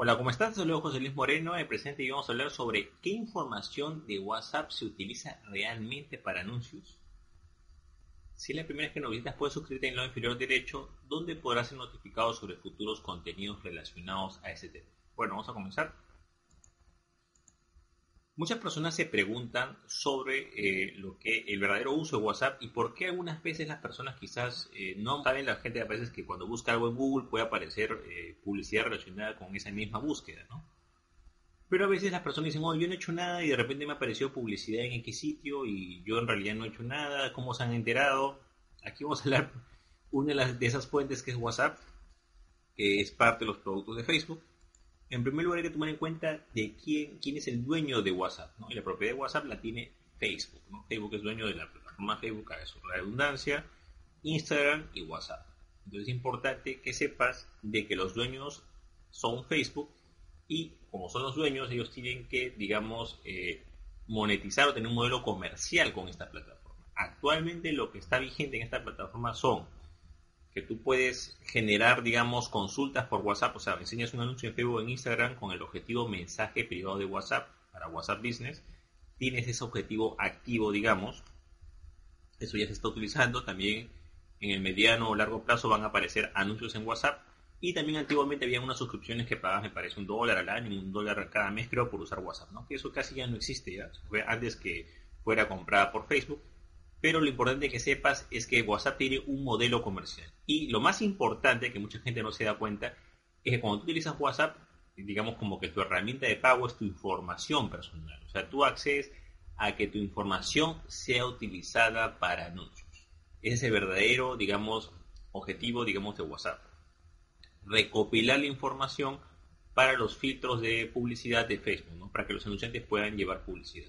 Hola, ¿cómo estás? Soy José Luis Moreno, el presente y vamos a hablar sobre qué información de WhatsApp se utiliza realmente para anuncios. Si es la primera vez que nos visitas, puedes suscribirte en el lado inferior derecho, donde podrás ser notificado sobre futuros contenidos relacionados a ese tema. Bueno, vamos a comenzar. Muchas personas se preguntan sobre eh, lo que el verdadero uso de WhatsApp y por qué algunas veces las personas quizás eh, no saben, la gente a veces que cuando busca algo en Google puede aparecer eh, publicidad relacionada con esa misma búsqueda, ¿no? Pero a veces las personas dicen, oh, yo no he hecho nada y de repente me apareció publicidad en X sitio y yo en realidad no he hecho nada, ¿cómo se han enterado? Aquí vamos a hablar una de, de esas fuentes que es WhatsApp, que es parte de los productos de Facebook en primer lugar hay que tomar en cuenta de quién, quién es el dueño de WhatsApp. Y la propiedad de WhatsApp la tiene Facebook. Facebook es dueño de la plataforma Facebook, a la redundancia, Instagram y WhatsApp. Entonces es importante que sepas de que los dueños son Facebook y como son los dueños, ellos tienen que, digamos, eh, monetizar o tener un modelo comercial con esta plataforma. Actualmente lo que está vigente en esta plataforma son tú puedes generar, digamos, consultas por WhatsApp, o sea, enseñas un anuncio en Facebook en Instagram con el objetivo mensaje privado de WhatsApp para WhatsApp Business, tienes ese objetivo activo, digamos, eso ya se está utilizando, también en el mediano o largo plazo van a aparecer anuncios en WhatsApp y también antiguamente había unas suscripciones que pagabas, me parece, un dólar al año, un dólar cada mes, creo, por usar WhatsApp, ¿no? Que eso casi ya no existe, ya. Antes que fuera comprada por Facebook, pero lo importante que sepas es que WhatsApp tiene un modelo comercial. Y lo más importante, que mucha gente no se da cuenta, es que cuando tú utilizas WhatsApp, digamos como que tu herramienta de pago es tu información personal. O sea, tú accedes a que tu información sea utilizada para anuncios. Ese es el verdadero, digamos, objetivo, digamos, de WhatsApp. Recopilar la información para los filtros de publicidad de Facebook, ¿no? para que los anunciantes puedan llevar publicidad.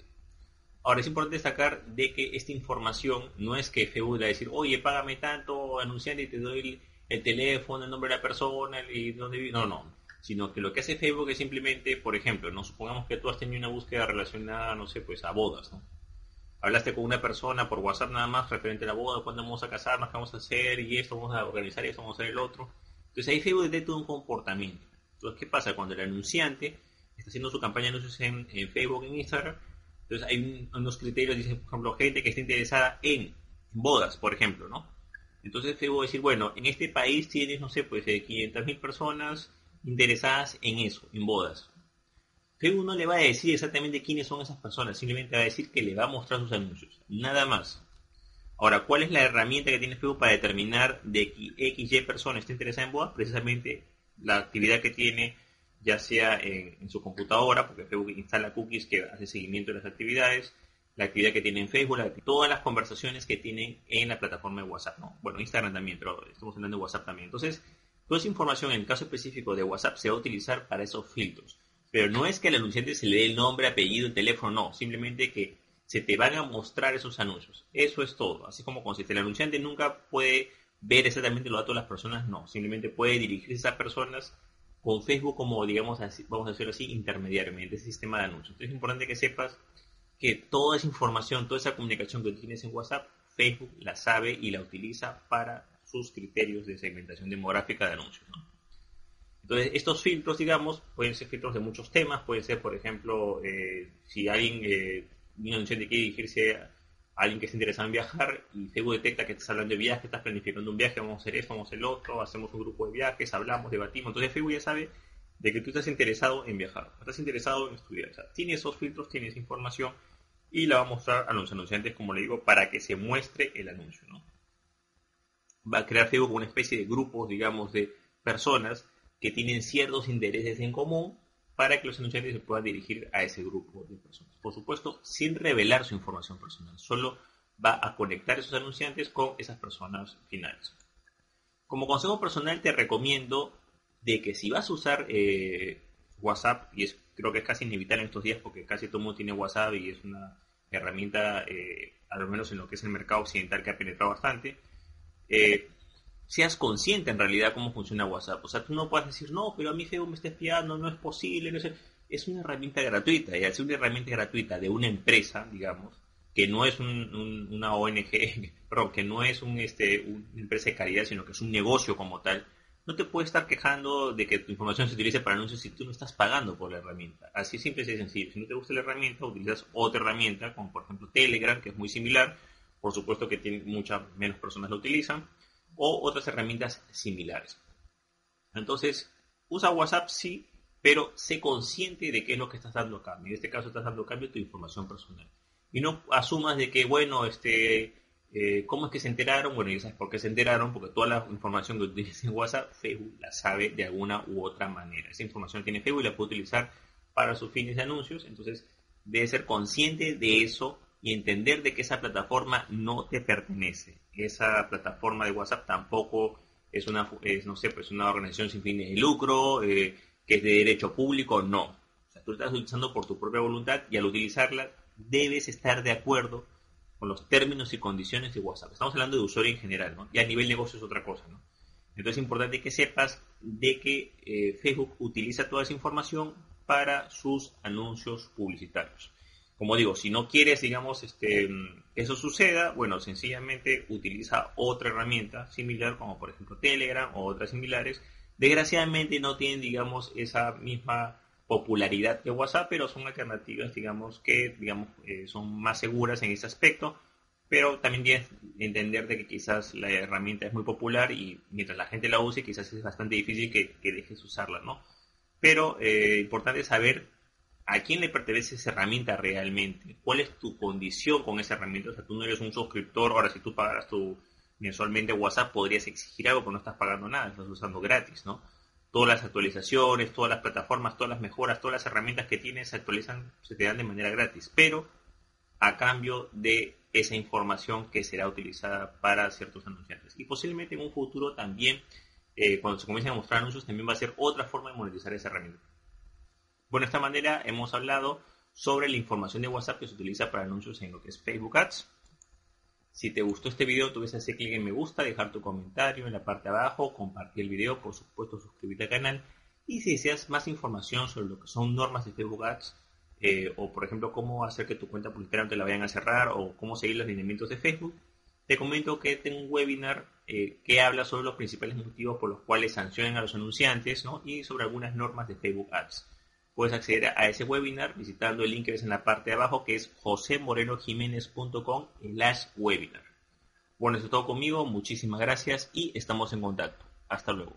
Ahora es importante destacar de que esta información no es que le va a decir, oye, págame tanto, anunciante, y te doy el, teléfono, el nombre de la persona y dónde vive. No, no. Sino que lo que hace Facebook es simplemente, por ejemplo, no supongamos que tú has tenido una búsqueda relacionada, no sé, pues a bodas, ¿no? Hablaste con una persona por WhatsApp nada más referente a la boda, cuándo vamos a casarnos, qué vamos a hacer, y esto, vamos a organizar esto, vamos a hacer el otro. Entonces ahí Facebook detecta un comportamiento. Entonces, ¿qué pasa? Cuando el anunciante está haciendo su campaña de anuncios en Facebook, en Instagram, entonces hay unos criterios, dice, por ejemplo, gente que está interesada en bodas, por ejemplo, ¿no? Entonces Facebook decir, bueno, en este país tienes, no sé, pues 500.000 eh, personas interesadas en eso, en bodas. Facebook no le va a decir exactamente quiénes son esas personas, simplemente va a decir que le va a mostrar sus anuncios, nada más. Ahora, ¿cuál es la herramienta que tiene Facebook para determinar de que XY persona está interesada en bodas? Precisamente la actividad que tiene ya sea en, su computadora, porque Facebook instala cookies que hace seguimiento de las actividades, la actividad que tiene en Facebook, todas las conversaciones que tienen en la plataforma de WhatsApp, ¿no? Bueno, Instagram también, pero estamos hablando de WhatsApp también. Entonces, toda esa información en el caso específico de WhatsApp se va a utilizar para esos filtros. Pero no es que al anunciante se le dé el nombre, apellido, el teléfono, no. Simplemente que se te van a mostrar esos anuncios. Eso es todo. Así como consiste. El anunciante nunca puede ver exactamente los datos de las personas, no. Simplemente puede dirigirse a esas personas con Facebook como, digamos, así, vamos a decirlo así, intermediariamente, ese sistema de anuncios. Entonces es importante que sepas que toda esa información, toda esa comunicación que tienes en WhatsApp, Facebook la sabe y la utiliza para sus criterios de segmentación demográfica de anuncios. Entonces, estos filtros, digamos, pueden ser filtros de muchos temas, puede ser, por ejemplo, eh, si alguien, eh, un anunciante quiere dirigirse a alguien que está interesado en viajar y Facebook detecta que estás hablando de viaje, estás planificando un viaje, vamos a hacer esto, vamos a hacer lo otro, hacemos un grupo de viajes, hablamos, debatimos. Entonces Facebook ya sabe de que tú estás interesado en viajar, estás interesado en estudiar. O tiene esos filtros, tiene esa información y la va a mostrar a los anunciantes, como le digo, para que se muestre el anuncio. ¿no? Va a crear Facebook una especie de grupos, digamos, de personas que tienen ciertos intereses en común para que los anunciantes se puedan dirigir a ese grupo de personas. Por supuesto, sin revelar su información personal, solo va a conectar esos anunciantes con esas personas finales. Como consejo personal te recomiendo de que si vas a usar eh, WhatsApp, y es, creo que es casi inevitable en estos días porque casi todo el mundo tiene WhatsApp y es una herramienta, eh, al menos en lo que es el mercado occidental, que ha penetrado bastante, eh, seas consciente en realidad cómo funciona WhatsApp. O sea, tú no puedes decir, no, pero a mí Facebook me está espiando, no es posible. No es... una herramienta gratuita, y al una herramienta gratuita de una empresa, digamos, que no es una ONG, pero que no es este, una empresa de caridad, sino que es un negocio como tal, no te puedes estar quejando de que tu información se utilice para anuncios si tú no estás pagando por la herramienta. Así simple y sencillo. Si no te gusta la herramienta, utilizas otra herramienta, como por ejemplo Telegram, que es muy similar. Por supuesto que tiene, muchas menos personas lo utilizan. O otras herramientas similares. Entonces, usa WhatsApp sí, pero sé consciente de qué es lo que estás dando a cambio. En este caso estás dando a cambio tu información personal. Y no asumas de que, bueno, este, eh, ¿cómo es que se enteraron? Bueno, ya sabes por qué se enteraron, porque toda la información que utilizas en WhatsApp, Facebook la sabe de alguna u otra manera. Esa información tiene Facebook y la puede utilizar para sus fines de anuncios, entonces debe ser consciente de eso y entender de que esa plataforma no te pertenece. Esa plataforma de WhatsApp tampoco es una, no sé, pues una organización sin fines de lucro, eh, que es de derecho público, no. O sea, tú estás utilizando por tu propia voluntad y al utilizarla debes estar de acuerdo con los términos y condiciones de WhatsApp. Estamos hablando de usuario en general, ¿no? Y a nivel negocio es otra cosa, ¿no? Entonces es importante que sepas de que eh, Facebook utiliza toda esa información para sus anuncios publicitarios. Como digo, si no quieres, digamos, este, que eso suceda, bueno, sencillamente utiliza otra herramienta similar, como por ejemplo Telegram o otras similares. Desgraciadamente no tienen, digamos, esa misma popularidad que WhatsApp, pero son alternativas, digamos, que digamos, eh, son más seguras en ese aspecto, pero también tienes que entender de que quizás la herramienta es muy popular y mientras la gente la use, quizás es bastante difícil que, dejes usarla, ¿no? Pero eh, importante saber a quién le pertenece esa herramienta realmente, cuál es tu condición con esa herramienta, o sea, tú no eres un suscriptor, ahora si tú pagaras tu mensualmente WhatsApp podrías exigir algo, pero no estás pagando nada, estás usando gratis, ¿no? todas las actualizaciones, todas las plataformas, todas las mejoras, todas las herramientas que tienes se actualizan, se te dan de manera gratis, pero a cambio de esa información que será utilizada para ciertos anunciantes. Y posiblemente en un futuro también, eh, cuando se comiencen a mostrar anuncios, también va a ser otra forma de monetizar esa herramienta. Bueno, de esta manera hemos hablado sobre la información de WhatsApp que se utiliza para anuncios en lo que es Facebook Ads. Si te gustó este video, tú ves hacer clic en me gusta, dejar tu comentario en la parte de abajo, compartir el video, por supuesto suscribirte al canal. Y si deseas más información sobre lo que son normas de Facebook Ads, eh, o por ejemplo cómo hacer que tu cuenta publicitaria no te la vayan a cerrar, o cómo seguir los lineamientos de Facebook, te comento que tengo un webinar eh, que habla sobre los principales motivos por los cuales sancionan a los anunciantes y sobre algunas normas de Facebook Ads. Puedes acceder a ese webinar visitando el link que ves en la parte de abajo que es josemorenojiménez.com slash webinar. Bueno, eso es todo conmigo, muchísimas gracias y estamos en contacto. Hasta luego.